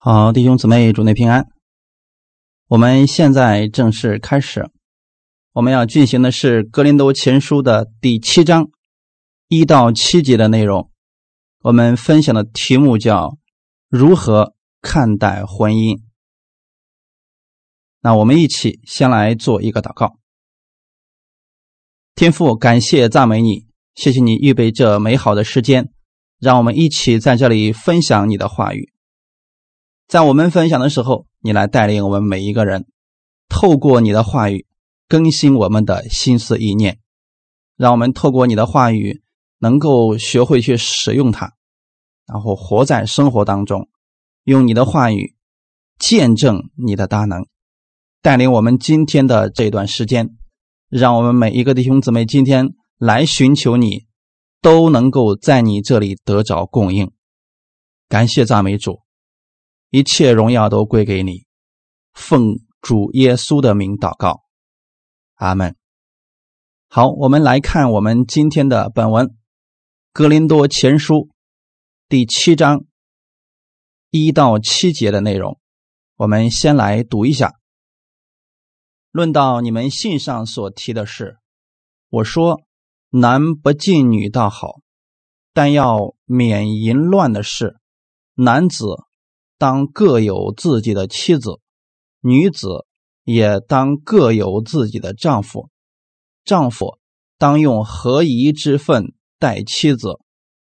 好，弟兄姊妹，祝内平安。我们现在正式开始，我们要进行的是《格林多前书》的第七章一到七节的内容。我们分享的题目叫“如何看待婚姻”。那我们一起先来做一个祷告。天父，感谢赞美你，谢谢你预备这美好的时间，让我们一起在这里分享你的话语。在我们分享的时候，你来带领我们每一个人，透过你的话语更新我们的心思意念，让我们透过你的话语能够学会去使用它，然后活在生活当中，用你的话语见证你的大能，带领我们今天的这段时间，让我们每一个弟兄姊妹今天来寻求你，都能够在你这里得着供应。感谢赞美主。一切荣耀都归给你，奉主耶稣的名祷告，阿门。好，我们来看我们今天的本文《格林多前书》第七章一到七节的内容。我们先来读一下。论到你们信上所提的事，我说男不近女倒好，但要免淫乱的事，男子。当各有自己的妻子，女子也当各有自己的丈夫。丈夫当用合宜之分待妻子，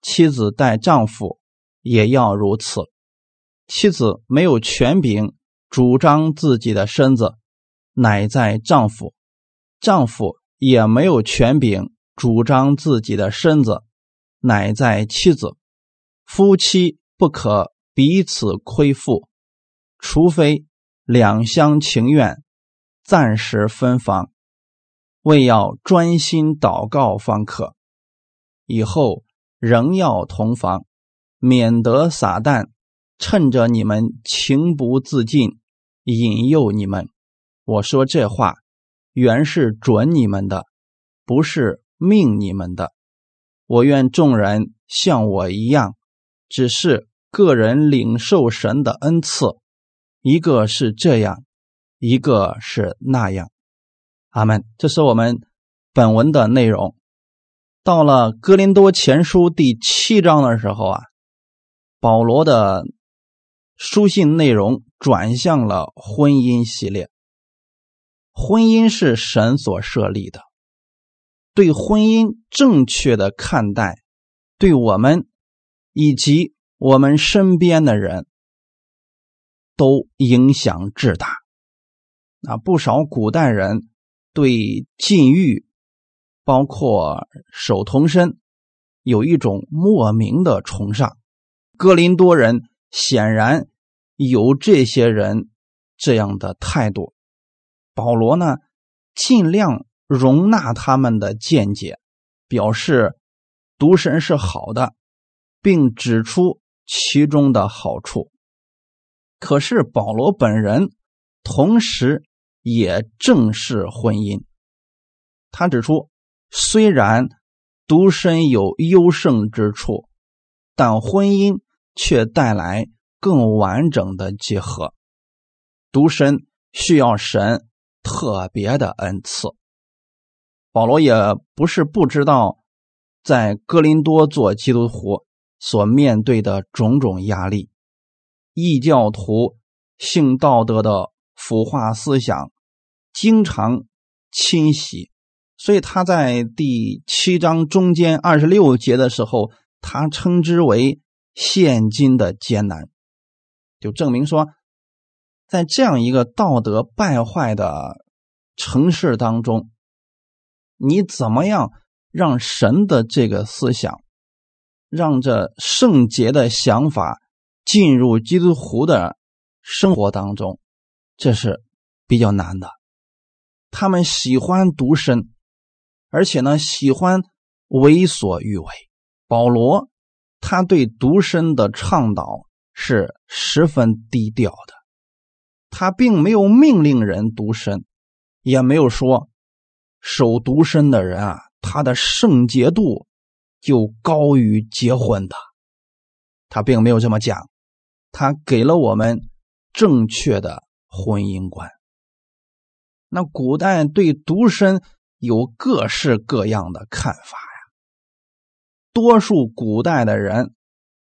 妻子待丈夫也要如此。妻子没有权柄主张自己的身子，乃在丈夫；丈夫也没有权柄主张自己的身子，乃在妻子。夫妻不可。彼此亏负，除非两厢情愿，暂时分房，为要专心祷告方可。以后仍要同房，免得撒旦趁着你们情不自禁，引诱你们。我说这话，原是准你们的，不是命你们的。我愿众人像我一样，只是。个人领受神的恩赐，一个是这样，一个是那样。阿门。这是我们本文的内容。到了哥林多前书第七章的时候啊，保罗的书信内容转向了婚姻系列。婚姻是神所设立的，对婚姻正确的看待，对我们以及。我们身边的人都影响至大，啊，不少古代人对禁欲，包括守童身，有一种莫名的崇尚。哥林多人显然有这些人这样的态度。保罗呢，尽量容纳他们的见解，表示独身是好的，并指出。其中的好处，可是保罗本人同时也正视婚姻。他指出，虽然独身有优胜之处，但婚姻却带来更完整的结合。独身需要神特别的恩赐。保罗也不是不知道，在哥林多做基督徒。所面对的种种压力，异教徒性道德的腐化思想经常侵袭，所以他在第七章中间二十六节的时候，他称之为现今的艰难，就证明说，在这样一个道德败坏的城市当中，你怎么样让神的这个思想？让这圣洁的想法进入基督徒的生活当中，这是比较难的。他们喜欢独身，而且呢，喜欢为所欲为。保罗他对独身的倡导是十分低调的，他并没有命令人独身，也没有说守独身的人啊，他的圣洁度。就高于结婚的，他并没有这么讲，他给了我们正确的婚姻观。那古代对独身有各式各样的看法呀。多数古代的人，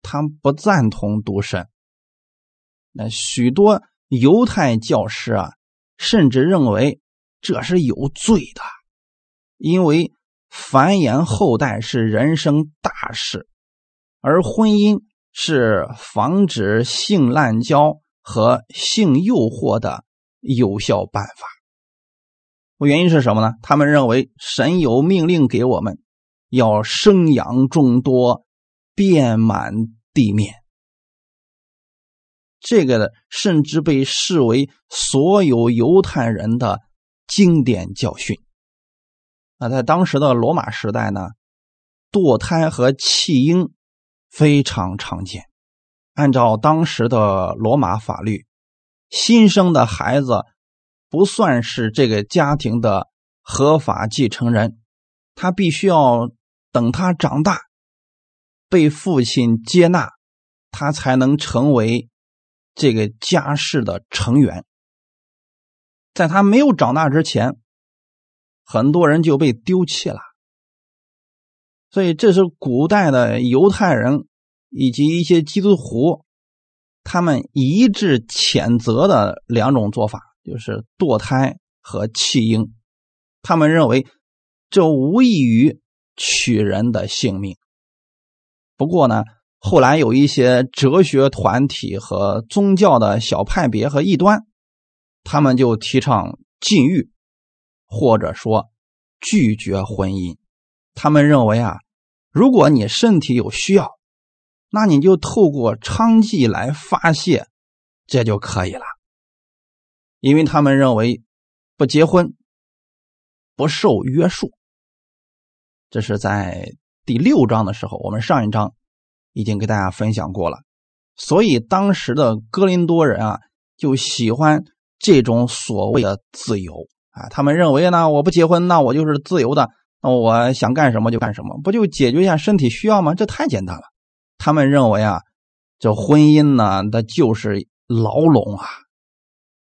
他不赞同独身。那许多犹太教师啊，甚至认为这是有罪的，因为繁衍后代是人生大事，而婚姻是防止性滥交和性诱惑的有效办法。原因是什么呢？他们认为神有命令给我们，要生养众多，遍满地面。这个，甚至被视为所有犹太人的经典教训。那在当时的罗马时代呢，堕胎和弃婴非常常见。按照当时的罗马法律，新生的孩子不算是这个家庭的合法继承人，他必须要等他长大，被父亲接纳，他才能成为。这个家世的成员，在他没有长大之前，很多人就被丢弃了。所以，这是古代的犹太人以及一些基督徒，他们一致谴责的两种做法，就是堕胎和弃婴。他们认为这无异于取人的性命。不过呢。后来有一些哲学团体和宗教的小派别和异端，他们就提倡禁欲，或者说拒绝婚姻。他们认为啊，如果你身体有需要，那你就透过娼妓来发泄，这就可以了。因为他们认为不结婚不受约束。这是在第六章的时候，我们上一章。已经给大家分享过了，所以当时的哥林多人啊，就喜欢这种所谓的自由啊。他们认为呢，我不结婚，那我就是自由的，那我想干什么就干什么，不就解决一下身体需要吗？这太简单了。他们认为啊，这婚姻呢，那就是牢笼啊，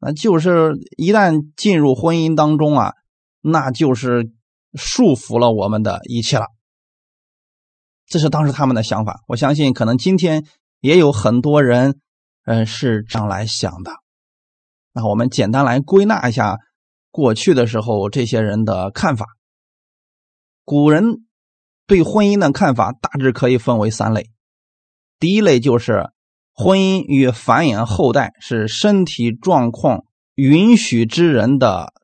那就是一旦进入婚姻当中啊，那就是束缚了我们的一切了。这是当时他们的想法，我相信可能今天也有很多人，嗯，是这样来想的。那我们简单来归纳一下过去的时候这些人的看法。古人对婚姻的看法大致可以分为三类：第一类就是婚姻与繁衍后代是身体状况允许之人的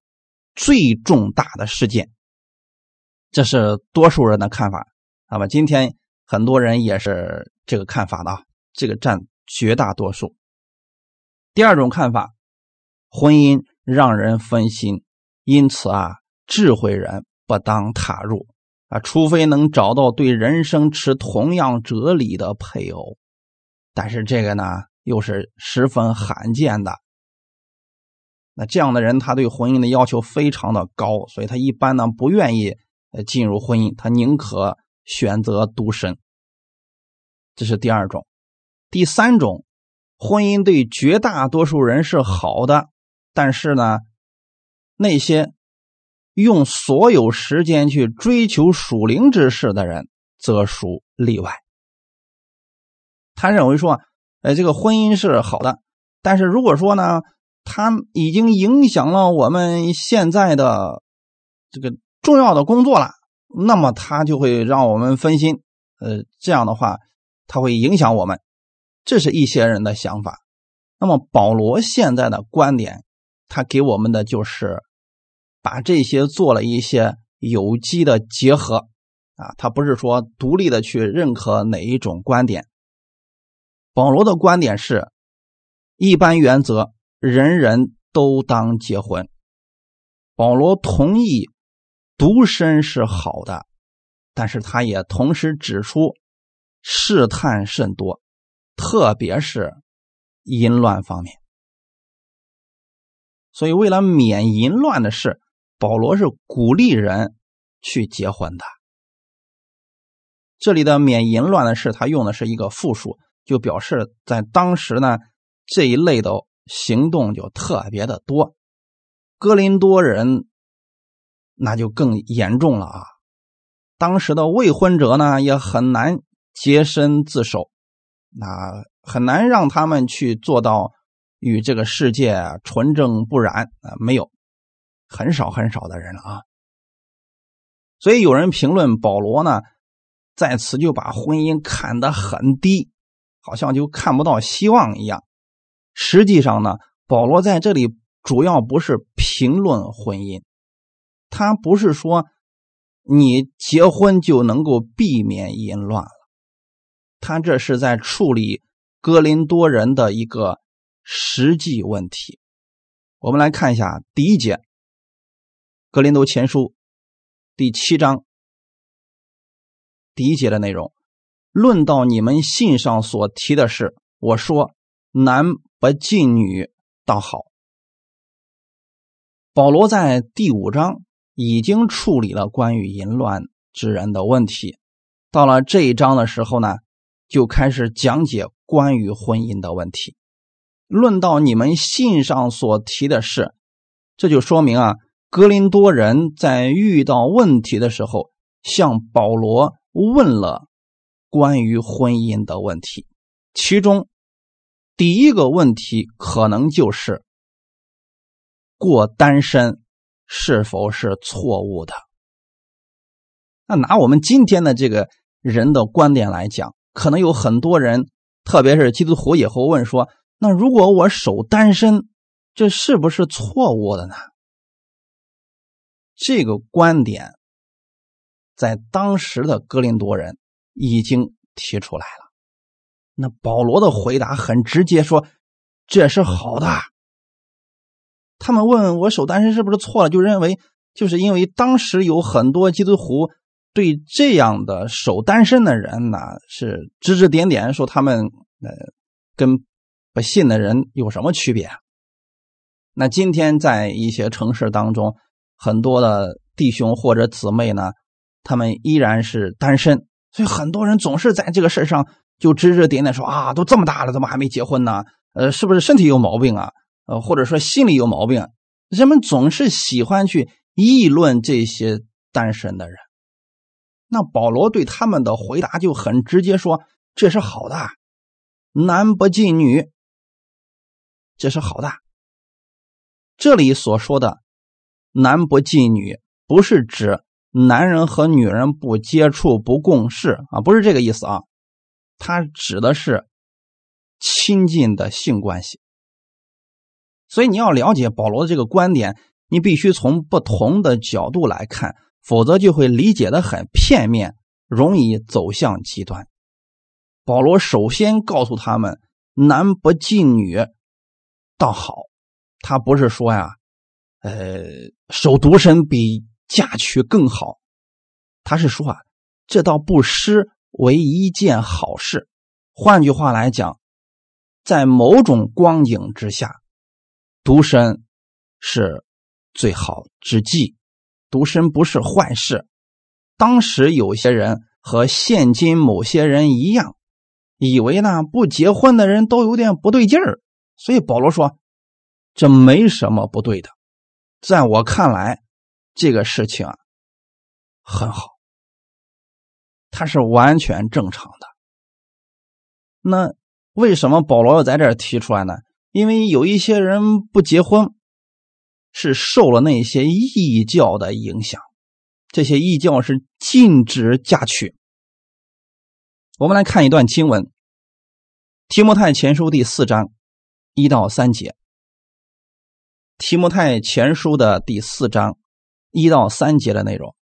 最重大的事件，这是多数人的看法。那么今天很多人也是这个看法的，这个占绝大多数。第二种看法，婚姻让人分心，因此啊，智慧人不当踏入啊，除非能找到对人生持同样哲理的配偶。但是这个呢，又是十分罕见的。那这样的人，他对婚姻的要求非常的高，所以他一般呢不愿意进入婚姻，他宁可。选择独身，这是第二种。第三种，婚姻对绝大多数人是好的，但是呢，那些用所有时间去追求属灵之事的人，则属例外。他认为说，呃，这个婚姻是好的，但是如果说呢，他已经影响了我们现在的这个重要的工作了。那么他就会让我们分心，呃，这样的话，他会影响我们，这是一些人的想法。那么保罗现在的观点，他给我们的就是把这些做了一些有机的结合，啊，他不是说独立的去认可哪一种观点。保罗的观点是，一般原则，人人都当结婚。保罗同意。独身是好的，但是他也同时指出试探甚多，特别是淫乱方面。所以，为了免淫乱的事，保罗是鼓励人去结婚的。这里的“免淫乱的事”，他用的是一个复数，就表示在当时呢这一类的行动就特别的多。哥林多人那就更严重了啊！当时的未婚者呢也很难洁身自守，那很难让他们去做到与这个世界纯正不染啊，没有，很少很少的人了啊。所以有人评论保罗呢，在此就把婚姻看得很低，好像就看不到希望一样。实际上呢，保罗在这里主要不是评论婚姻，他不是说你结婚就能够避免淫乱了，他这是在处理哥林多人的一个实际问题。我们来看一下第一节，《哥林多前书》。第七章第一节的内容，论到你们信上所提的事，我说男不近女倒好。保罗在第五章已经处理了关于淫乱之人的问题，到了这一章的时候呢，就开始讲解关于婚姻的问题。论到你们信上所提的事，这就说明啊。格林多人在遇到问题的时候，向保罗问了关于婚姻的问题。其中第一个问题可能就是过单身是否是错误的？那拿我们今天的这个人的观点来讲，可能有很多人，特别是基督徒也会问说：那如果我守单身，这是不是错误的呢？这个观点在当时的哥林多人已经提出来了。那保罗的回答很直接，说这是好的。他们问我守单身是不是错了，就认为就是因为当时有很多基督徒对这样的守单身的人呢是指指点点，说他们呃跟不信的人有什么区别？那今天在一些城市当中。很多的弟兄或者姊妹呢，他们依然是单身，所以很多人总是在这个事上就指指点点说啊，都这么大了，怎么还没结婚呢？呃，是不是身体有毛病啊？呃，或者说心里有毛病？人们总是喜欢去议论这些单身的人。那保罗对他们的回答就很直接，说这是好的，男不近女，这是好的。这里所说的。男不近女，不是指男人和女人不接触、不共事啊，不是这个意思啊。它指的是亲近的性关系。所以你要了解保罗的这个观点，你必须从不同的角度来看，否则就会理解的很片面，容易走向极端。保罗首先告诉他们，男不近女倒好，他不是说呀。呃，守独身比嫁娶更好。他是说啊，这倒不失为一件好事。换句话来讲，在某种光景之下，独身是最好之计。独身不是坏事。当时有些人和现今某些人一样，以为呢不结婚的人都有点不对劲儿。所以保罗说，这没什么不对的。在我看来，这个事情啊很好，它是完全正常的。那为什么保罗要在这儿提出来呢？因为有一些人不结婚，是受了那些异教的影响。这些异教是禁止嫁娶。我们来看一段经文，《提摩太前书》第四章一到三节。提摩太前书的第四章一到三节的内容，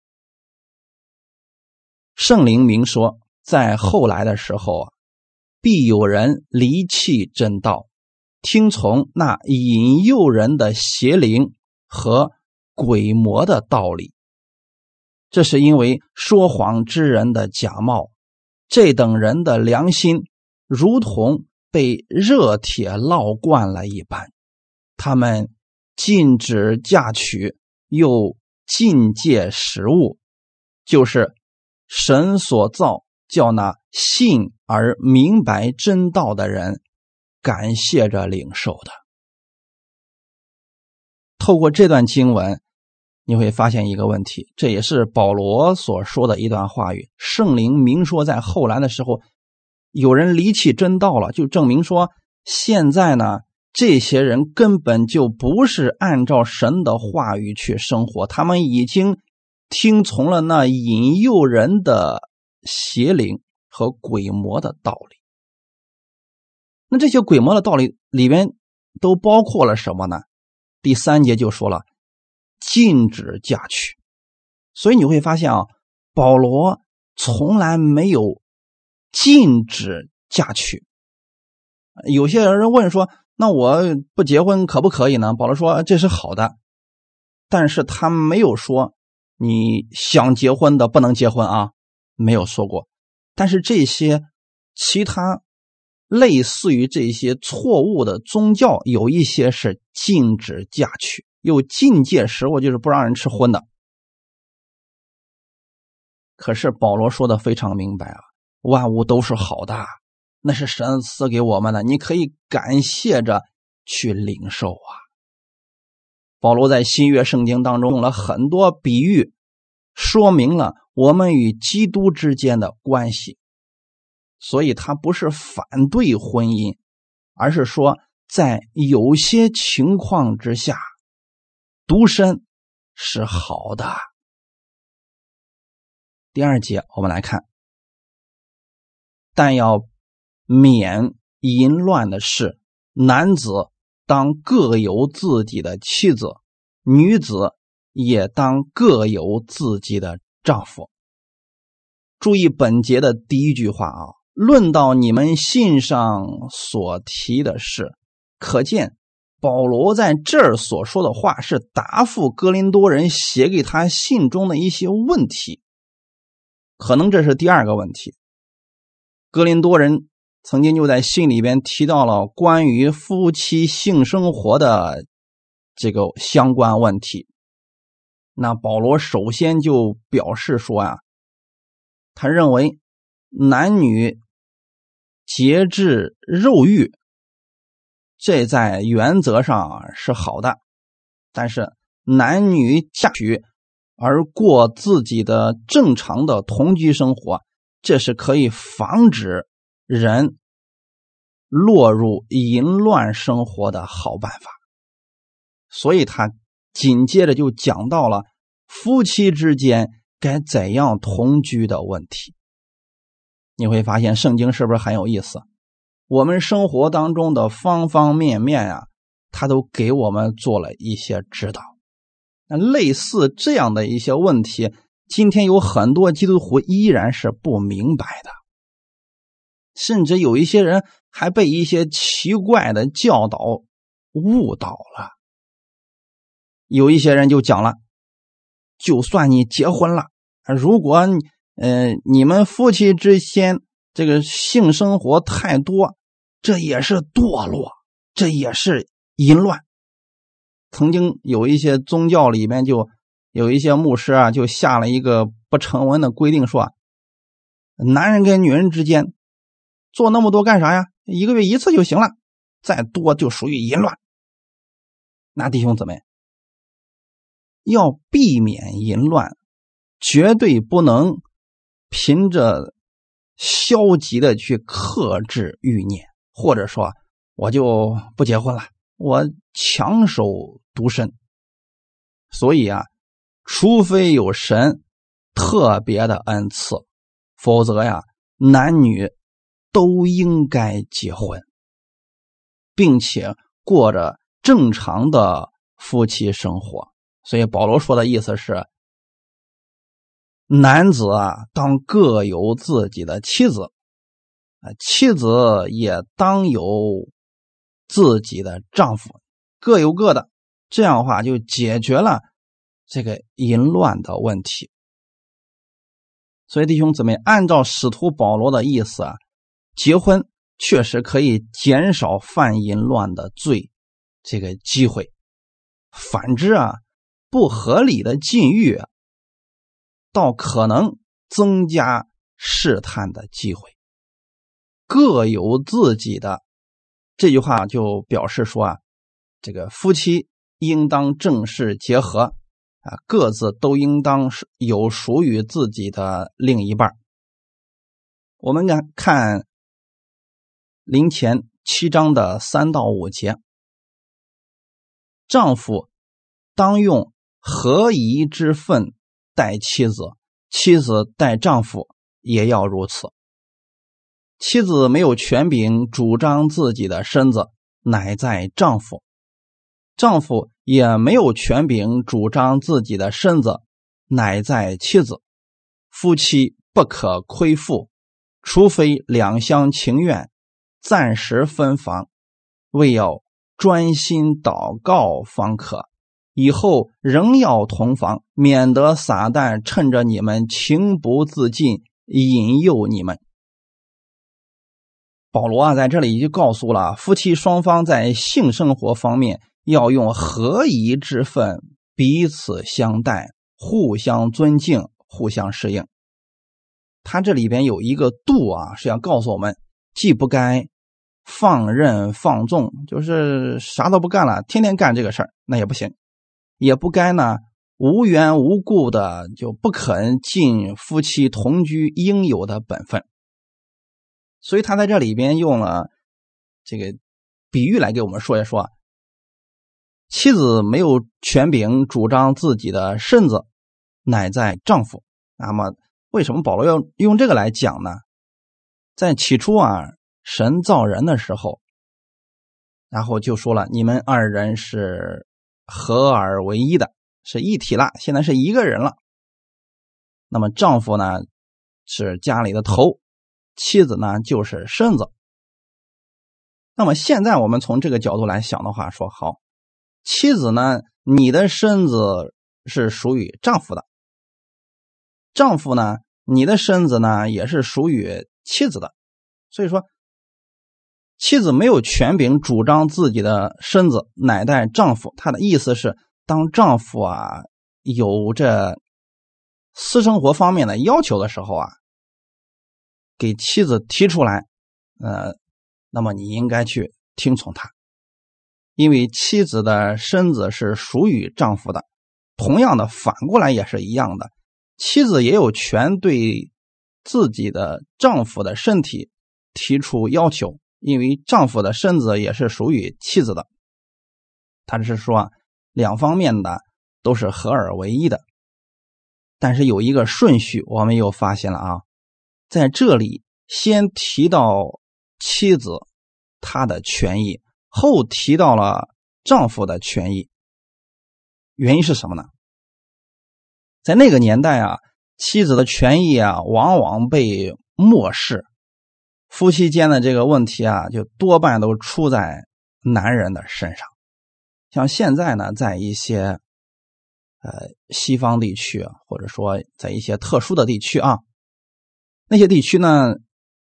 圣灵明说，在后来的时候啊，必有人离弃真道，听从那引诱人的邪灵和鬼魔的道理。这是因为说谎之人的假冒，这等人的良心如同被热铁烙惯了一般，他们。禁止嫁娶，又禁戒食物，就是神所造，叫那信而明白真道的人感谢着领受的。透过这段经文，你会发现一个问题，这也是保罗所说的一段话语。圣灵明说，在后来的时候，有人离弃真道了，就证明说，现在呢，这些人根本就不是按照神的话语去生活，他们已经听从了那引诱人的邪灵和鬼魔的道理。那这些鬼魔的道理里边都包括了什么呢？第三节就说了，禁止嫁娶，所以你会发现啊，保罗从来没有禁止嫁娶。有些人问说：“那我不结婚可不可以呢？”保罗说：“这是好的，但是他没有说你想结婚的不能结婚啊，没有说过。但是这些其他。”类似于这些错误的宗教，有一些是禁止嫁娶，有禁戒食物，就是不让人吃荤的。可是保罗说的非常明白啊，万物都是好的，那是神赐给我们的，你可以感谢着去领受啊。保罗在新约圣经当中用了很多比喻，说明了我们与基督之间的关系。所以他不是反对婚姻，而是说在有些情况之下，独身是好的。第二节我们来看，但要免淫乱的事，男子当各有自己的妻子，女子也当各有自己的丈夫。注意本节的第一句话啊。论到你们信上所提的事，可见保罗在这儿所说的话是答复哥林多人写给他信中的一些问题。可能这是第二个问题。格林多人曾经就在信里边提到了关于夫妻性生活的这个相关问题。那保罗首先就表示说啊，他认为男女。节制肉欲，这在原则上是好的，但是男女嫁娶而过自己的正常的同居生活，这是可以防止人落入淫乱生活的好办法。所以他紧接着就讲到了夫妻之间该怎样同居的问题。你会发现圣经是不是很有意思？我们生活当中的方方面面呀，他都给我们做了一些指导。那类似这样的一些问题，今天有很多基督徒依然是不明白的，甚至有一些人还被一些奇怪的教导误导了。有一些人就讲了，就算你结婚了，如果你。嗯，你们夫妻之间这个性生活太多，这也是堕落，这也是淫乱。曾经有一些宗教里面就有一些牧师啊，就下了一个不成文的规定，说男人跟女人之间做那么多干啥呀？一个月一次就行了，再多就属于淫乱。那弟兄姊妹要避免淫乱，绝对不能。凭着消极的去克制欲念，或者说我就不结婚了，我强守独身。所以啊，除非有神特别的恩赐，否则呀，男女都应该结婚，并且过着正常的夫妻生活。所以保罗说的意思是。男子啊，当各有自己的妻子，啊，妻子也当有自己的丈夫，各有各的，这样的话就解决了这个淫乱的问题。所以弟兄姊妹，按照使徒保罗的意思啊，结婚确实可以减少犯淫乱的罪这个机会，反之啊，不合理的禁欲。倒可能增加试探的机会，各有自己的。这句话就表示说啊，这个夫妻应当正式结合啊，各自都应当是有属于自己的另一半。我们看看临前七章的三到五节，丈夫当用合宜之分待妻子，妻子待丈夫也要如此。妻子没有权柄主张自己的身子，乃在丈夫；丈夫也没有权柄主张自己的身子，乃在妻子。夫妻不可亏负，除非两厢情愿，暂时分房，为要专心祷告方可。以后仍要同房，免得撒旦趁着你们情不自禁，引诱你们。保罗啊，在这里就告诉了夫妻双方在性生活方面要用合宜之分，彼此相待，互相尊敬，互相适应。他这里边有一个度啊，是要告诉我们，既不该放任放纵，就是啥都不干了，天天干这个事儿，那也不行；也不该呢无缘无故的就不肯尽夫妻同居应有的本分。所以他在这里边用了这个比喻来给我们说一说，妻子没有权柄主张自己的身子，乃在丈夫。那么为什么保罗要用这个来讲呢？在起初啊，神造人的时候，然后就说了，你们二人是合而为一的，是一体了，现在是一个人了。那么丈夫呢，是家里的头。妻子呢，就是身子。那么现在我们从这个角度来想的话，说好，妻子呢，你的身子是属于丈夫的；丈夫呢，你的身子呢，也是属于妻子的。所以说，妻子没有权柄主张自己的身子，乃在丈夫。他的意思是，当丈夫啊有着私生活方面的要求的时候啊。给妻子提出来，呃，那么你应该去听从他，因为妻子的身子是属于丈夫的。同样的，反过来也是一样的，妻子也有权对自己的丈夫的身体提出要求，因为丈夫的身子也是属于妻子的。他是说，两方面的都是合二为一的，但是有一个顺序，我们又发现了啊。在这里，先提到妻子她的权益，后提到了丈夫的权益。原因是什么呢？在那个年代啊，妻子的权益啊，往往被漠视，夫妻间的这个问题啊，就多半都出在男人的身上。像现在呢，在一些呃西方地区，或者说在一些特殊的地区啊。那些地区呢，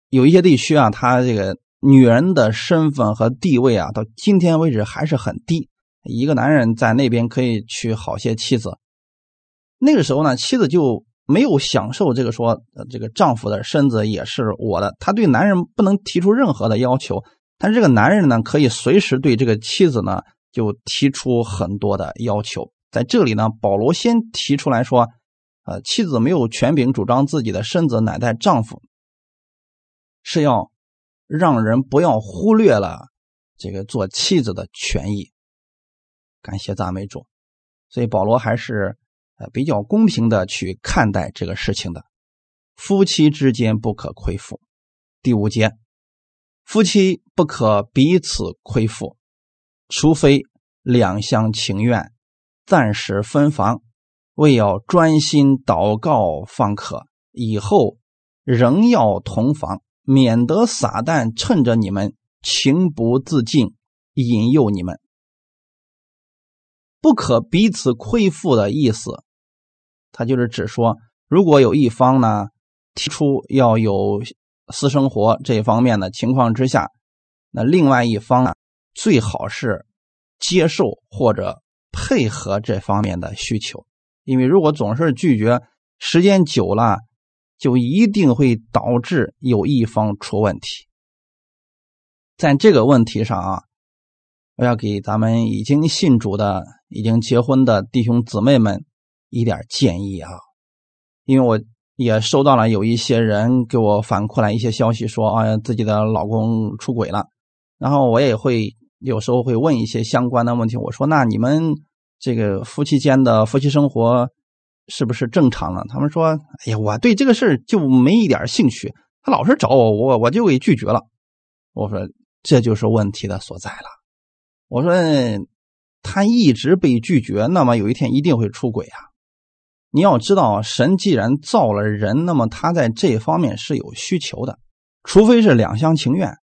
有一些地区啊，他这个女人的身份和地位啊，到今天为止还是很低。一个男人在那边可以娶好些妻子，那个时候呢，妻子就没有享受这个说，这个丈夫的身子也是我的。他对男人不能提出任何的要求，但是这个男人呢，可以随时对这个妻子呢，就提出很多的要求。在这里呢，保罗先提出来说。呃，妻子没有权柄主张自己的身子乃在丈夫，是要让人不要忽略了这个做妻子的权益。感谢赞美主，所以保罗还是呃比较公平的去看待这个事情的。夫妻之间不可亏负。第五节，夫妻不可彼此亏负，除非两厢情愿，暂时分房。为要专心祷告方可，以后仍要同房，免得撒旦趁着你们情不自禁，引诱你们。不可彼此亏负的意思，他就是指说，如果有一方呢提出要有私生活这方面的情况之下，那另外一方呢最好是接受或者配合这方面的需求。因为如果总是拒绝，时间久了，就一定会导致有一方出问题。在这个问题上啊，我要给咱们已经信主的、已经结婚的弟兄姊妹们一点建议啊，因为我也收到了有一些人给我反馈来一些消息，说啊自己的老公出轨了，然后我也会有时候会问一些相关的问题，我说那你们这个夫妻间的夫妻生活是不是正常了？他们说，哎呀，我对这个事儿就没一点兴趣，他老是找我，我我就给拒绝了。我说这就是问题的所在了。我说他一直被拒绝，那么有一天一定会出轨啊！你要知道，神既然造了人，那么他在这方面是有需求的，除非是两厢情愿，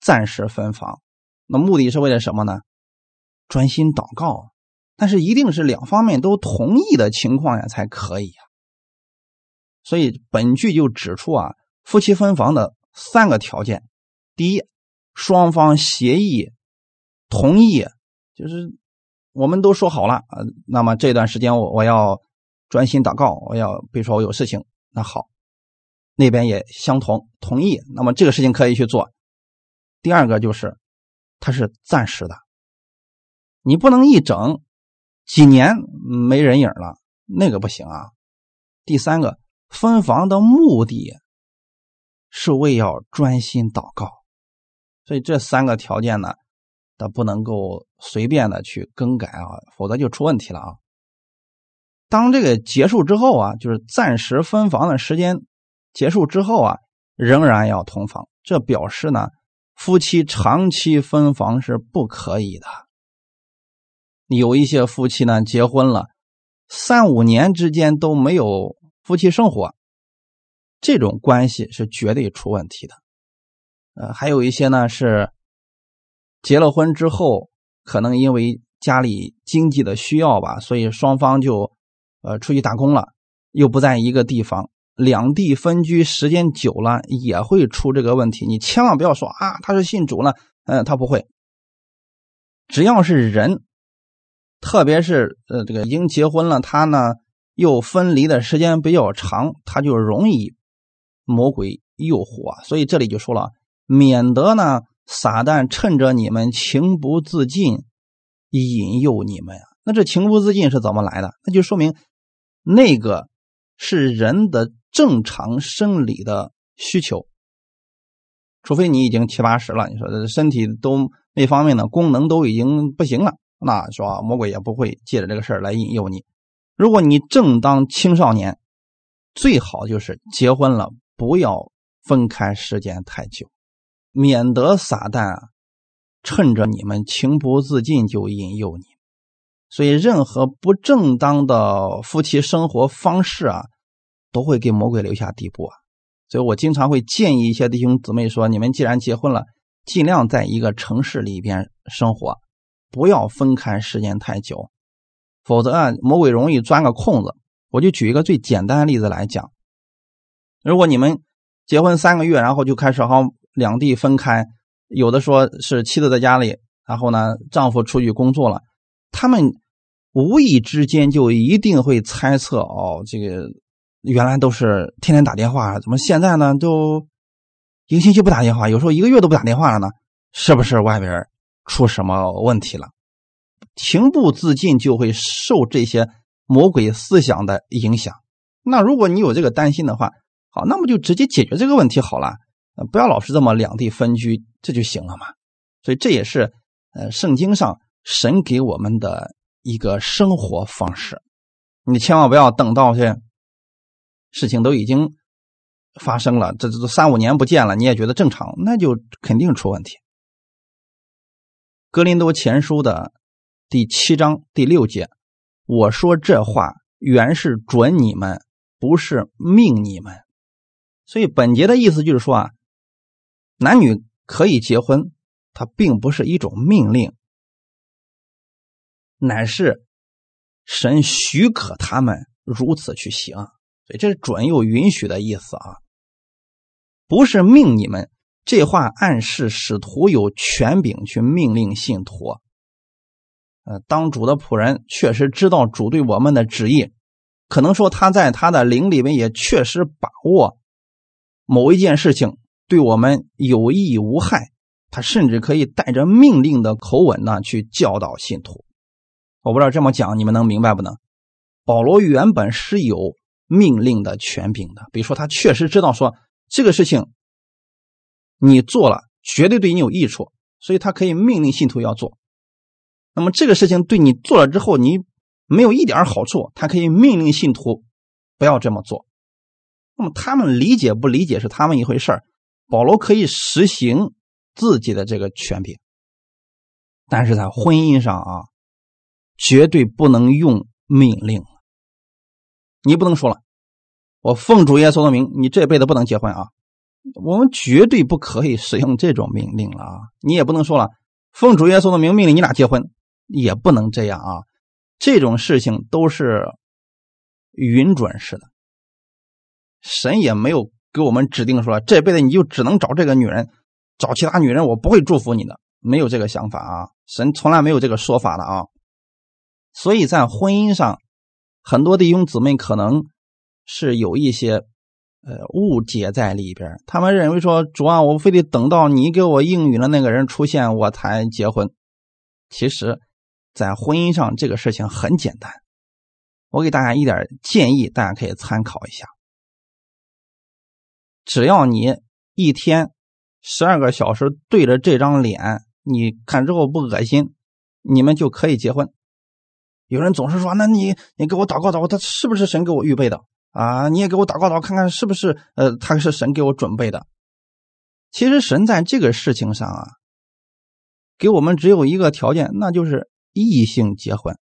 暂时分房。那目的是为了什么呢？专心祷告，但是一定是两方面都同意的情况下才可以呀。所以本句就指出啊，夫妻分房的三个条件：第一，双方协议同意，就是我们都说好了啊。那么这段时间我我要专心祷告，我要比如说我有事情，那好，那边也相同同意，那么这个事情可以去做。第二个就是它是暂时的，你不能一整几年没人影了，那个不行啊。第三个分房的目的是为要专心祷告。所以这三个条件呢，它不能够随便的去更改啊，否则就出问题了啊。当这个结束之后啊，就是暂时分房的时间结束之后啊，仍然要同房，这表示呢，夫妻长期分房是不可以的。有一些夫妻呢，结婚了三五年之间都没有夫妻生活，这种关系是绝对出问题的。呃，还有一些呢是结了婚之后，可能因为家里经济的需要吧，所以双方就呃出去打工了，又不在一个地方，两地分居时间久了也会出这个问题。你千万不要说啊，他是信主了，嗯，他不会。只要是人，特别是呃这个已经结婚了，他呢又分离的时间比较长，他就容易魔鬼诱惑。所以这里就说了。免得呢，撒旦趁着你们情不自禁，引诱你们呀。那这情不自禁是怎么来的？那就说明那个是人的正常生理的需求。除非你已经七八十了，你说身体都那方面的功能都已经不行了，那说魔鬼也不会借着这个事儿来引诱你。如果你正当青少年，最好就是结婚了，不要分开时间太久。免得撒旦啊，趁着你们情不自禁就引诱你，所以任何不正当的夫妻生活方式啊，都会给魔鬼留下地步啊。所以我经常会建议一些弟兄姊妹说：你们既然结婚了，尽量在一个城市里边生活，不要分开时间太久，否则啊，魔鬼容易钻个空子。我就举一个最简单的例子来讲，如果你们结婚三个月，然后就开始好。两地分开，有的说是妻子在家里，然后呢，丈夫出去工作了，他们无意之间就一定会猜测哦，这个原来都是天天打电话，怎么现在呢都一个星期不打电话，有时候一个月都不打电话了呢？是不是外边出什么问题了？情不自禁就会受这些魔鬼思想的影响。那如果你有这个担心的话，好，那么就直接解决这个问题好了。不要老是这么两地分居，这就行了嘛。所以这也是呃圣经上神给我们的一个生活方式。你千万不要等到这事情都已经发生了，这这都三五年不见了，你也觉得正常，那就肯定出问题。格林多前书的第七章第六节，我说这话原是准你们，不是命你们。所以本节的意思就是说啊。男女可以结婚，它并不是一种命令，乃是神许可他们如此去行，所以这是准又允许的意思啊，不是命你们。这话暗示使徒有权柄去命令信徒。呃，当主的仆人确实知道主对我们的旨意，可能说他在他的灵里面也确实把握某一件事情。对我们有益无害，他甚至可以带着命令的口吻呢去教导信徒。我不知道这么讲你们能明白不能？保罗原本是有命令的权柄的，比如说他确实知道说这个事情你做了绝对对你有益处，所以他可以命令信徒要做。那么这个事情对你做了之后你没有一点好处，他可以命令信徒不要这么做。那么他们理解不理解是他们一回事。保罗可以实行自己的这个权柄，但是在婚姻上啊，绝对不能用命令。你不能说了，我奉主耶稣的名，你这辈子不能结婚啊！我们绝对不可以使用这种命令了啊！你也不能说了，奉主耶稣的名命令你俩结婚，也不能这样啊！这种事情都是允准式的，神也没有。给我们指定说，这辈子你就只能找这个女人，找其他女人我不会祝福你的，没有这个想法啊！神从来没有这个说法的啊！所以在婚姻上，很多弟兄姊妹可能是有一些呃误解在里边，他们认为说主啊，我非得等到你给我应允的那个人出现我才结婚。其实，在婚姻上这个事情很简单，我给大家一点建议，大家可以参考一下。只要你一天十二个小时对着这张脸，你看之后不恶心，你们就可以结婚。有人总是说：“那你你给我祷告祷告，他是不是神给我预备的啊？你也给我祷告祷，看看是不是呃他是神给我准备的。”其实神在这个事情上啊，给我们只有一个条件，那就是异性结婚。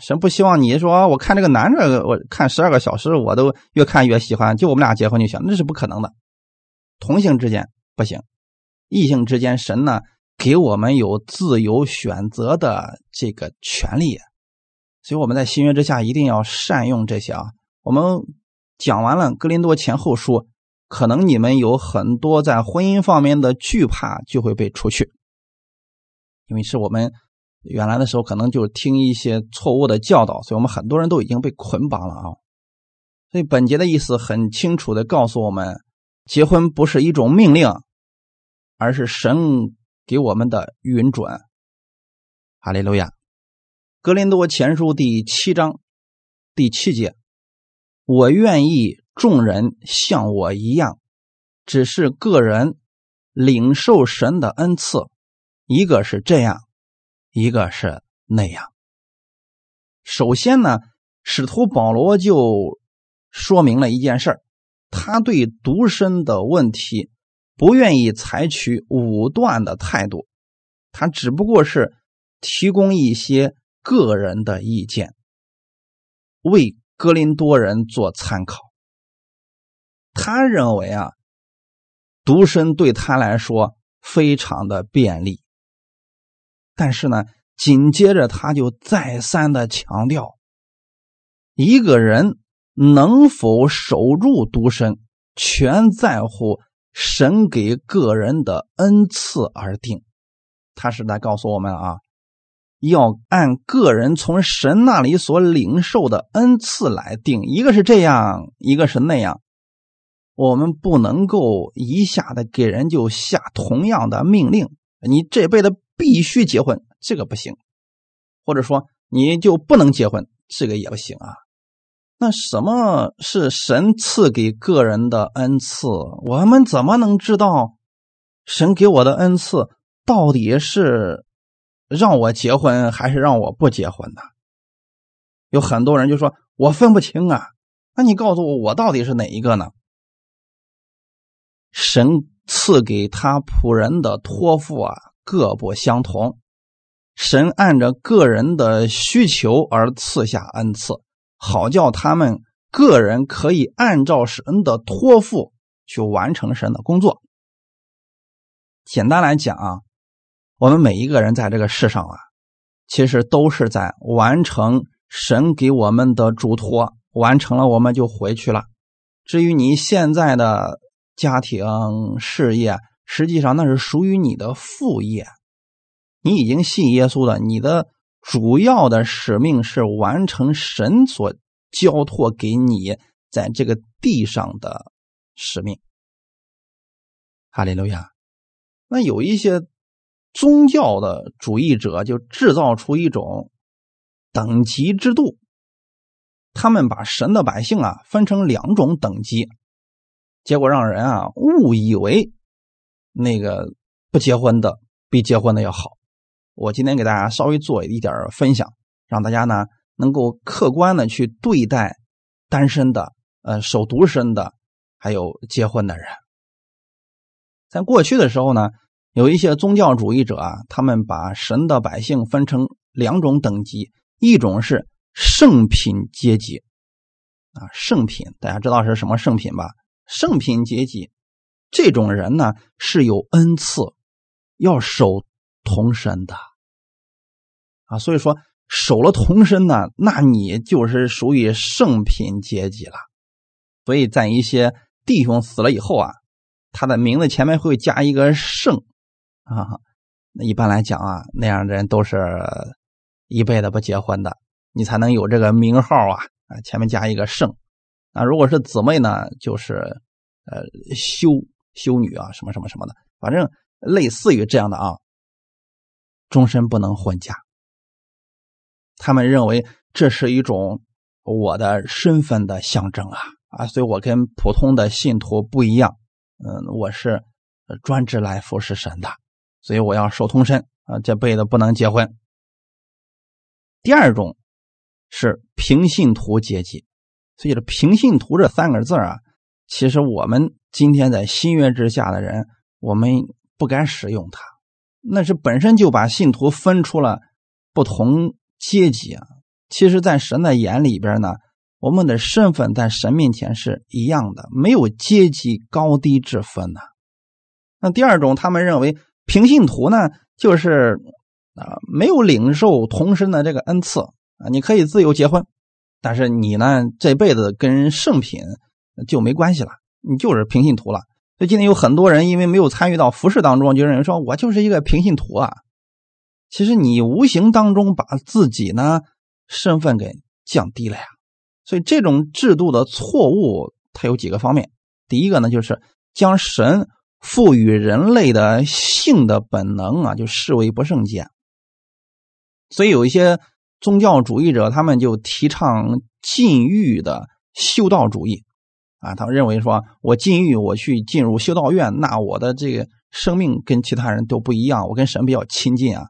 神不希望你说我看这个男的，我看十二个小时，我都越看越喜欢，就我们俩结婚就行，那是不可能的。同性之间不行，异性之间，神呢给我们有自由选择的这个权利，所以我们在新约之下一定要善用这些啊。我们讲完了《格林多前后书》，可能你们有很多在婚姻方面的惧怕就会被除去，因为是我们。原来的时候可能就听一些错误的教导，所以我们很多人都已经被捆绑了啊。所以本节的意思很清楚的告诉我们，结婚不是一种命令，而是神给我们的允准。哈利路亚。格林多前书第七章第七节，我愿意众人像我一样，只是个人领受神的恩赐，一个是这样。一个是那样。首先呢，使徒保罗就说明了一件事他对独身的问题不愿意采取武断的态度，他只不过是提供一些个人的意见，为哥林多人做参考。他认为啊，独身对他来说非常的便利。但是呢，紧接着他就再三的强调，一个人能否守住独身，全在乎神给个人的恩赐而定。他是在告诉我们啊，要按个人从神那里所领受的恩赐来定，一个是这样，一个是那样。我们不能够一下子给人就下同样的命令，你这辈子。必须结婚，这个不行；或者说你就不能结婚，这个也不行啊。那什么是神赐给个人的恩赐？我们怎么能知道神给我的恩赐到底是让我结婚还是让我不结婚呢？有很多人就说我分不清啊。那你告诉我，我到底是哪一个呢？神赐给他仆人的托付啊。各不相同，神按着个人的需求而赐下恩赐，好叫他们个人可以按照神的托付去完成神的工作。简单来讲啊，我们每一个人在这个世上啊，其实都是在完成神给我们的嘱托，完成了我们就回去了。至于你现在的家庭事业，实际上那是属于你的副业，你已经信耶稣了，你的主要的使命是完成神所交托给你在这个地上的使命。哈利路亚。那有一些宗教的主义者就制造出一种等级制度，他们把神的百姓啊分成两种等级，结果让人啊误以为那个不结婚的比结婚的要好。我今天给大家稍微做一点分享，让大家呢能够客观的去对待单身的、呃守独身的，还有结婚的人。在过去的时候呢，有一些宗教主义者啊，他们把神的百姓分成两种等级，一种是圣品阶级，啊，圣品大家知道是什么圣品吧？圣品阶级这种人呢是有恩赐，要守童身的，啊，所以说守了童身呢，那你就是属于圣品阶级了。所以在一些弟兄死了以后啊。他的名字前面会加一个“圣”，啊，那一般来讲啊，那样的人都是一辈子不结婚的，你才能有这个名号啊啊，前面加一个“圣”。啊，如果是姊妹呢，就是呃修修女啊，什么什么什么的，反正类似于这样的啊，终身不能婚嫁。他们认为这是一种我的身份的象征啊啊，所以我跟普通的信徒不一样。嗯，我是专职来服侍神的，所以我要守通身啊，这辈子不能结婚。第二种是平信徒阶级，所以这“平信徒”这三个字啊，其实我们今天在新约之下的人，我们不敢使用它，那是本身就把信徒分出了不同阶级啊。其实，在神的眼里边呢。我们的身份在神面前是一样的，没有阶级高低之分的。那第二种，他们认为平信徒呢，就是啊没有领受同身的这个恩赐啊，你可以自由结婚，但是你呢这辈子跟圣品就没关系了，你就是平信徒了。所以今天有很多人因为没有参与到服饰当中，就认为说我就是一个平信徒啊。其实你无形当中把自己呢身份给降低了呀。所以这种制度的错误，它有几个方面。第一个呢，就是将神赋予人类的性的本能啊，就视为不圣洁。所以有一些宗教主义者，他们就提倡禁欲的修道主义啊，他们认为说，我禁欲，我去进入修道院，那我的这个生命跟其他人都不一样，我跟神比较亲近啊。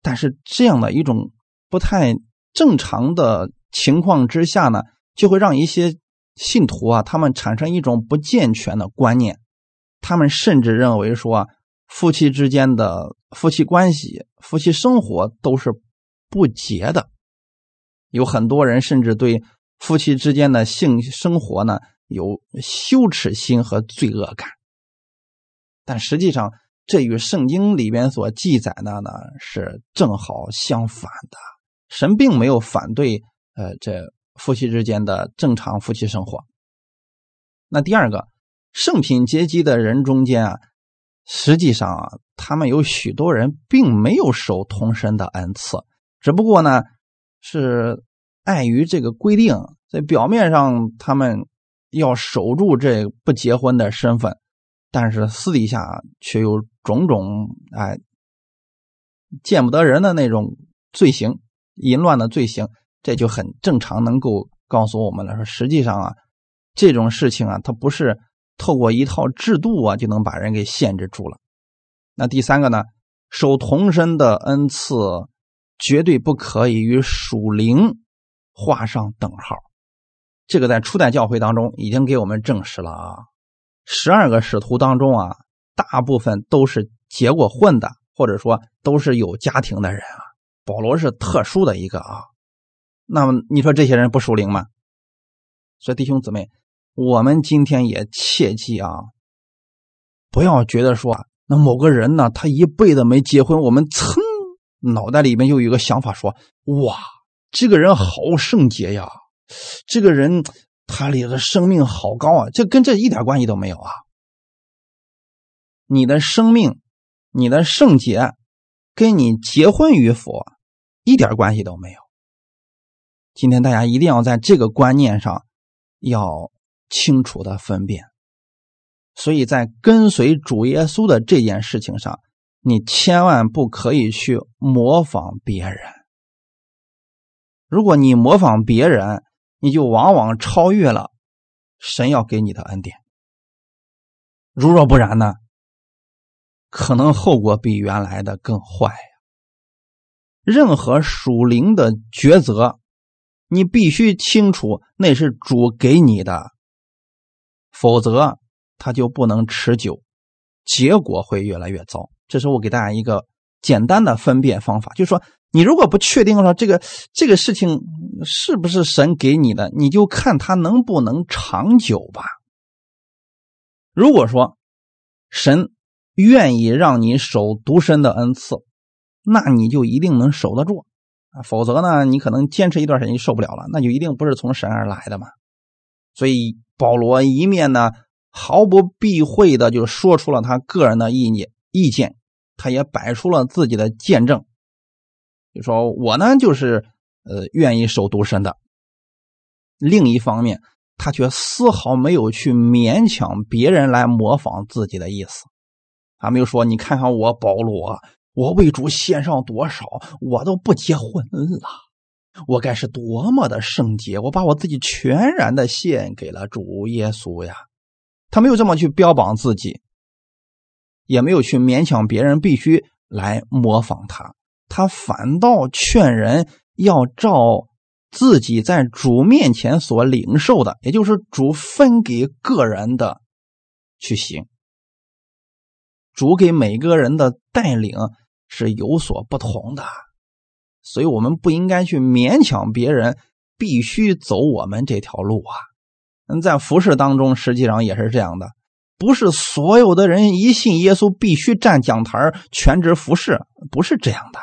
但是这样的一种不太正常的。情况之下呢，就会让一些信徒啊，他们产生一种不健全的观念，他们甚至认为说，夫妻之间的夫妻关系、夫妻生活都是不洁的。有很多人甚至对夫妻之间的性生活呢有羞耻心和罪恶感。但实际上，这与圣经里边所记载的呢是正好相反的。神并没有反对。呃，这夫妻之间的正常夫妻生活。那第二个，圣品阶级的人中间啊，实际上啊，他们有许多人并没有守童身的恩赐，只不过呢，是碍于这个规定，在表面上他们要守住这不结婚的身份，但是私底下却有种种哎见不得人的那种罪行，淫乱的罪行。这就很正常，能够告诉我们来说，实际上啊，这种事情啊，它不是透过一套制度啊就能把人给限制住了。那第三个呢，守童身的恩赐绝对不可以与属灵画上等号。这个在初代教会当中已经给我们证实了啊，十二个使徒当中啊，大部分都是结过婚的，或者说都是有家庭的人啊。保罗是特殊的一个啊。那么你说这些人不属灵吗？所以弟兄姊妹，我们今天也切记啊，不要觉得说那某个人呢，他一辈子没结婚，我们噌脑袋里面就有一个想法说，哇，这个人好圣洁呀，这个人他里的生命好高啊，这跟这一点关系都没有啊。你的生命，你的圣洁，跟你结婚与否一点关系都没有。今天大家一定要在这个观念上要清楚的分辨。所以在跟随主耶稣的这件事情上，你千万不可以去模仿别人。如果你模仿别人，你就往往超越了神要给你的恩典。如若不然呢？可能后果比原来的更坏呀。任何属灵的抉择，你必须清楚那是主给你的，否则它就不能持久，结果会越来越糟。这是我给大家一个简单的分辨方法，就是说，你如果不确定说这个这个事情是不是神给你的，你就看它能不能长久吧。如果说神愿意让你守独身的恩赐，那你就一定能守得住啊，否则呢，你可能坚持一段时间就受不了了，那就一定不是从神而来的嘛。所以保罗一面呢毫不避讳的就说出了他个人的意念意见，他也摆出了自己的见证，就说我呢就是呃愿意守独身的。另一方面。他却丝毫没有去勉强别人来模仿自己的意思，他没有说：“你看看我保罗，我为主献上多少，我都不结婚了，我该是多么的圣洁，我把我自己全然的献给了主耶稣呀。”他没有这么去标榜自己，也没有去勉强别人必须来模仿他，他反倒劝人要照。自己在主面前所领受的，也就是主分给个人的去行。主给每个人的带领是有所不同的，所以我们不应该去勉强别人必须走我们这条路啊。嗯，在服饰当中，实际上也是这样的，不是所有的人一信耶稣必须站讲台全职服侍，不是这样的。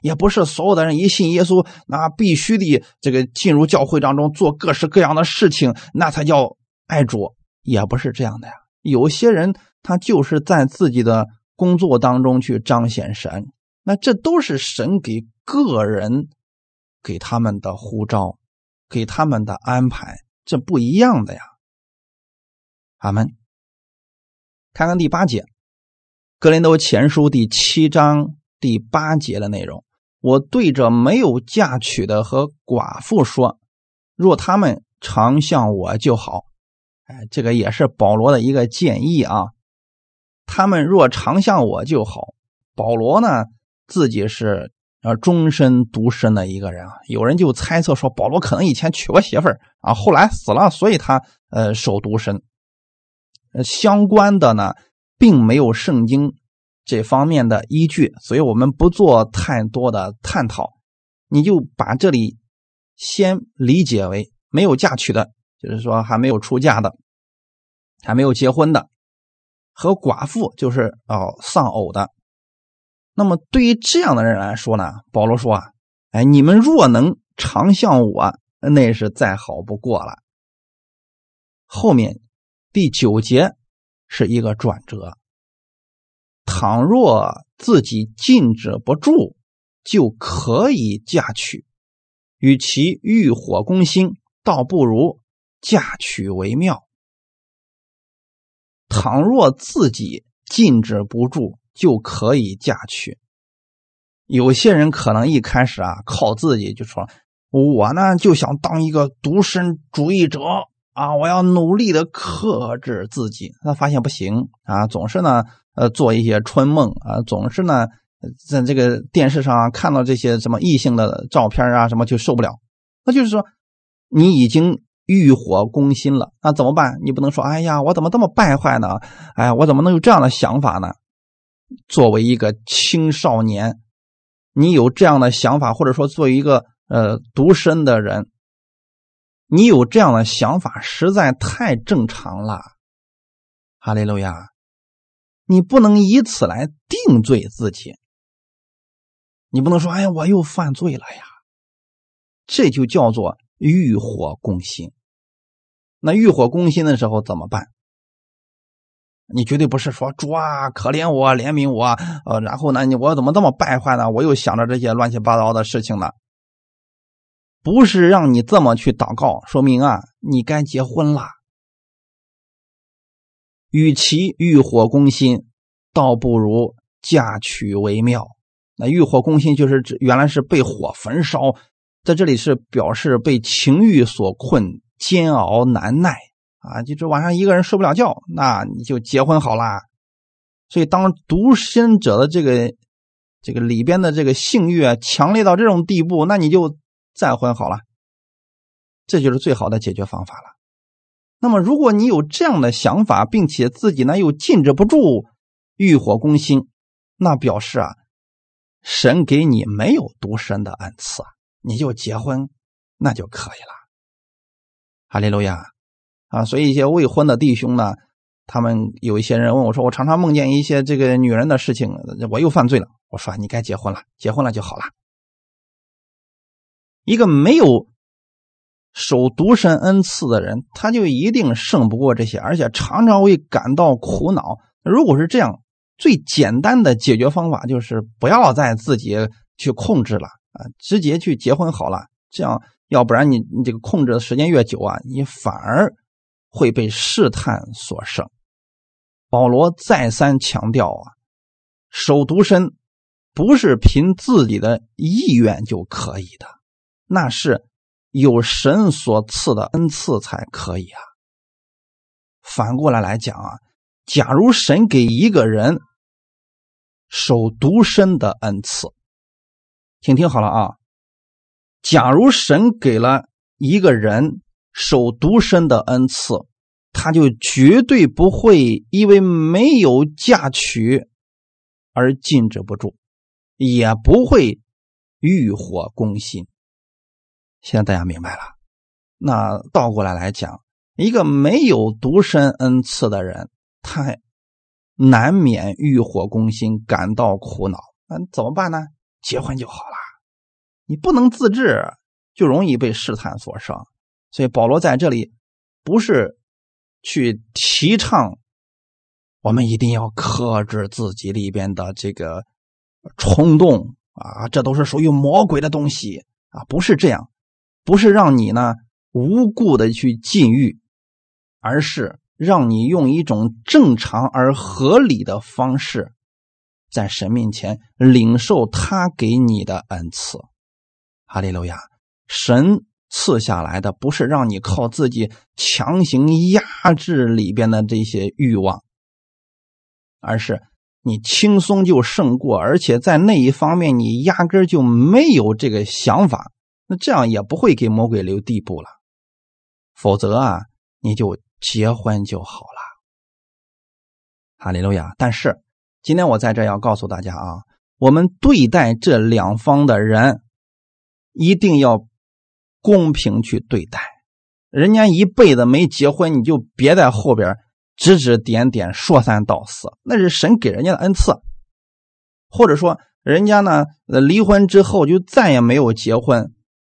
也不是所有的人一信耶稣，那必须的这个进入教会当中做各式各样的事情，那才叫爱主。也不是这样的呀。有些人他就是在自己的工作当中去彰显神，那这都是神给个人给他们的呼召，给他们的安排，这不一样的呀。阿门。看看第八节，《格林多前书》第七章。第八节的内容，我对着没有嫁娶的和寡妇说：“若他们常向我就好。”哎，这个也是保罗的一个建议啊。他们若常向我就好。保罗呢，自己是呃终身独身的一个人啊。有人就猜测说，保罗可能以前娶过媳妇儿啊，后来死了，所以他呃守独身。相关的呢，并没有圣经。这方面的依据，所以我们不做太多的探讨。你就把这里先理解为没有嫁娶的，就是说还没有出嫁的，还没有结婚的，和寡妇就是哦丧偶的。那么对于这样的人来说呢，保罗说啊，哎，你们若能常向我，那是再好不过了。后面第九节是一个转折。倘若自己禁止不住，就可以嫁娶。与其欲火攻心，倒不如嫁娶为妙。倘若自己禁止不住，就可以嫁娶。有些人可能一开始啊，靠自己就说：“我呢就想当一个独身主义者啊，我要努力的克制自己。”他发现不行啊，总是呢。呃，做一些春梦啊，总是呢，在这个电视上看到这些什么异性的照片啊，什么就受不了。那就是说，你已经欲火攻心了，那怎么办？你不能说，哎呀，我怎么这么败坏呢？哎呀，我怎么能有这样的想法呢？作为一个青少年，你有这样的想法，或者说作为一个呃独身的人，你有这样的想法，实在太正常了。哈利路亚。你不能以此来定罪自己，你不能说：“哎呀，我又犯罪了呀！”这就叫做欲火攻心。那欲火攻心的时候怎么办？你绝对不是说“主啊，可怜我，怜悯我”，呃，然后呢，你我怎么这么败坏呢？我又想着这些乱七八糟的事情呢？不是让你这么去祷告，说明啊，你该结婚了。与其欲火攻心，倒不如嫁娶为妙。那欲火攻心就是指原来是被火焚烧，在这里是表示被情欲所困，煎熬难耐啊！就是晚上一个人睡不了觉，那你就结婚好啦。所以，当独身者的这个这个里边的这个性欲强烈到这种地步，那你就再婚好了，这就是最好的解决方法了。那么，如果你有这样的想法，并且自己呢又禁止不住欲火攻心，那表示啊。神给你没有独身的恩赐，你就结婚，那就可以了。哈利路亚啊！所以一些未婚的弟兄呢，他们有一些人问我说：“我常常梦见一些这个女人的事情，我又犯罪了。”我说：“你该结婚了，结婚了就好了。”一个没有守独身恩赐的人，他就一定胜不过这些，而且常常会感到苦恼。如果是这样，最简单的解决方法就是不要再自己去控制了啊，直接去结婚好了。这样，要不然你你这个控制的时间越久啊，你反而会被试探所胜。保罗再三强调啊，守独身不是凭自己的意愿就可以的，那是有神所赐的恩赐才可以啊。反过来来讲啊，假如神给一个人，守独身的恩赐，请听好了啊！假如神给了一个人守独身的恩赐，他就绝对不会因为没有嫁娶而禁止不住，也不会欲火攻心。现在大家明白了？那倒过来来讲，一个没有独身恩赐的人，他。难免欲火攻心，感到苦恼。那怎么办呢？结婚就好了。你不能自制，就容易被试探所伤。所以保罗在这里不是去提倡我们一定要克制自己里边的这个冲动啊，这都是属于魔鬼的东西啊，不是这样，不是让你呢无故的去禁欲，而是。让你用一种正常而合理的方式，在神面前领受他给你的恩赐。哈利路亚！神赐下来的不是让你靠自己强行压制里边的这些欲望，而是你轻松就胜过，而且在那一方面你压根就没有这个想法。那这样也不会给魔鬼留地步了。否则啊，你就。结婚就好了，哈利路亚！但是今天我在这要告诉大家啊，我们对待这两方的人，一定要公平去对待。人家一辈子没结婚，你就别在后边指指点点、说三道四，那是神给人家的恩赐。或者说，人家呢离婚之后就再也没有结婚。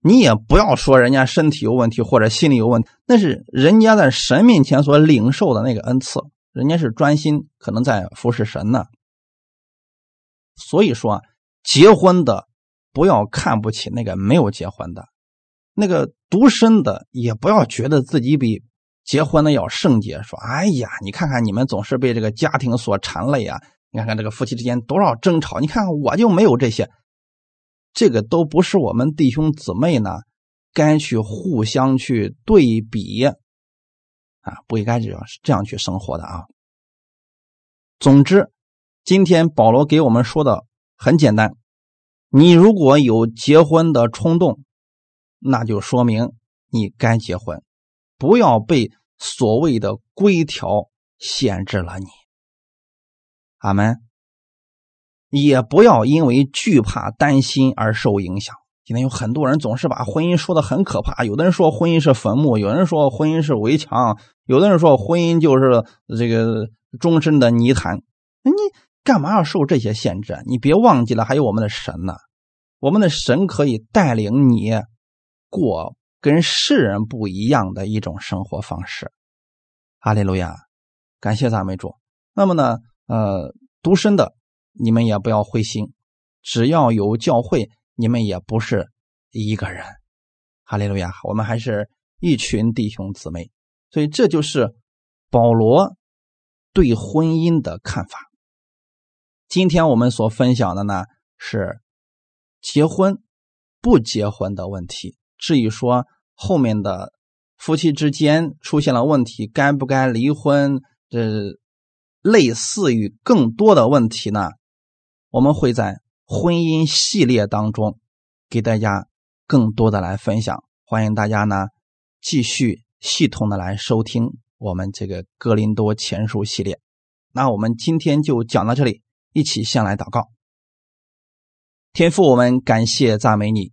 你也不要说人家身体有问题或者心理有问题，那是人家在神面前所领受的那个恩赐，人家是专心可能在服侍神呢。所以说，结婚的不要看不起那个没有结婚的，那个独身的也不要觉得自己比结婚的要圣洁。说，哎呀，你看看你们总是被这个家庭所缠累啊！你看看这个夫妻之间多少争吵，你看看我就没有这些。这个都不是我们弟兄姊妹呢，该去互相去对比啊，不应该这样这样去生活的啊。总之，今天保罗给我们说的很简单：你如果有结婚的冲动，那就说明你该结婚，不要被所谓的规条限制了你。阿门。也不要因为惧怕、担心而受影响。今天有很多人总是把婚姻说的很可怕，有的人说婚姻是坟墓，有人说婚姻是围墙，有的人说婚姻就是这个终身的泥潭。你干嘛要受这些限制？你别忘记了，还有我们的神呢。我们的神可以带领你过跟世人不一样的一种生活方式。哈利路亚，感谢赞美主。那么呢，呃，独身的。你们也不要灰心，只要有教会，你们也不是一个人。哈利路亚，我们还是一群弟兄姊妹。所以这就是保罗对婚姻的看法。今天我们所分享的呢是结婚不结婚的问题。至于说后面的夫妻之间出现了问题，该不该离婚？这类似于更多的问题呢，我们会在婚姻系列当中给大家更多的来分享。欢迎大家呢继续系统的来收听我们这个格林多前书系列。那我们今天就讲到这里，一起先来祷告。天父，我们感谢赞美你，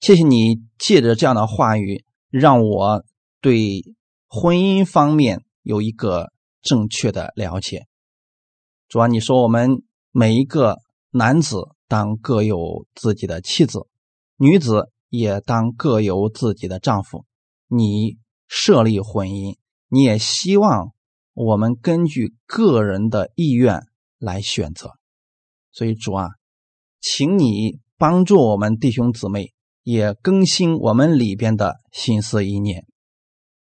谢谢你借着这样的话语，让我对婚姻方面有一个正确的了解。主要你说我们每一个男子当各有自己的妻子，女子也当各有自己的丈夫。你设立婚姻，你也希望我们根据个人的意愿来选择。所以主啊，请你帮助我们弟兄姊妹，也更新我们里边的心思意念，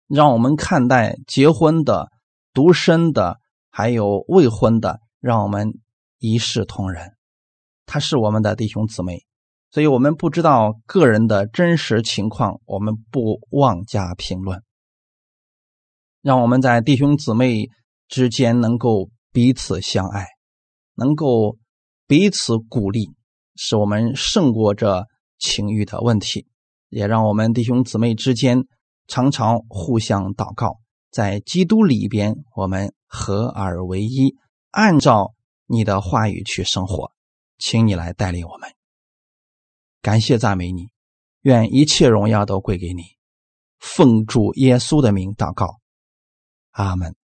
让我们看待结婚的、独身的。还有未婚的，让我们一视同仁。他是我们的弟兄姊妹，所以我们不知道个人的真实情况，我们不妄加评论。让我们在弟兄姊妹之间能够彼此相爱，能够彼此鼓励，使我们胜过这情欲的问题。也让我们弟兄姊妹之间常常互相祷告。在基督里边，我们合而为一，按照你的话语去生活，请你来带领我们。感谢赞美你，愿一切荣耀都归给你。奉主耶稣的名祷告，阿门。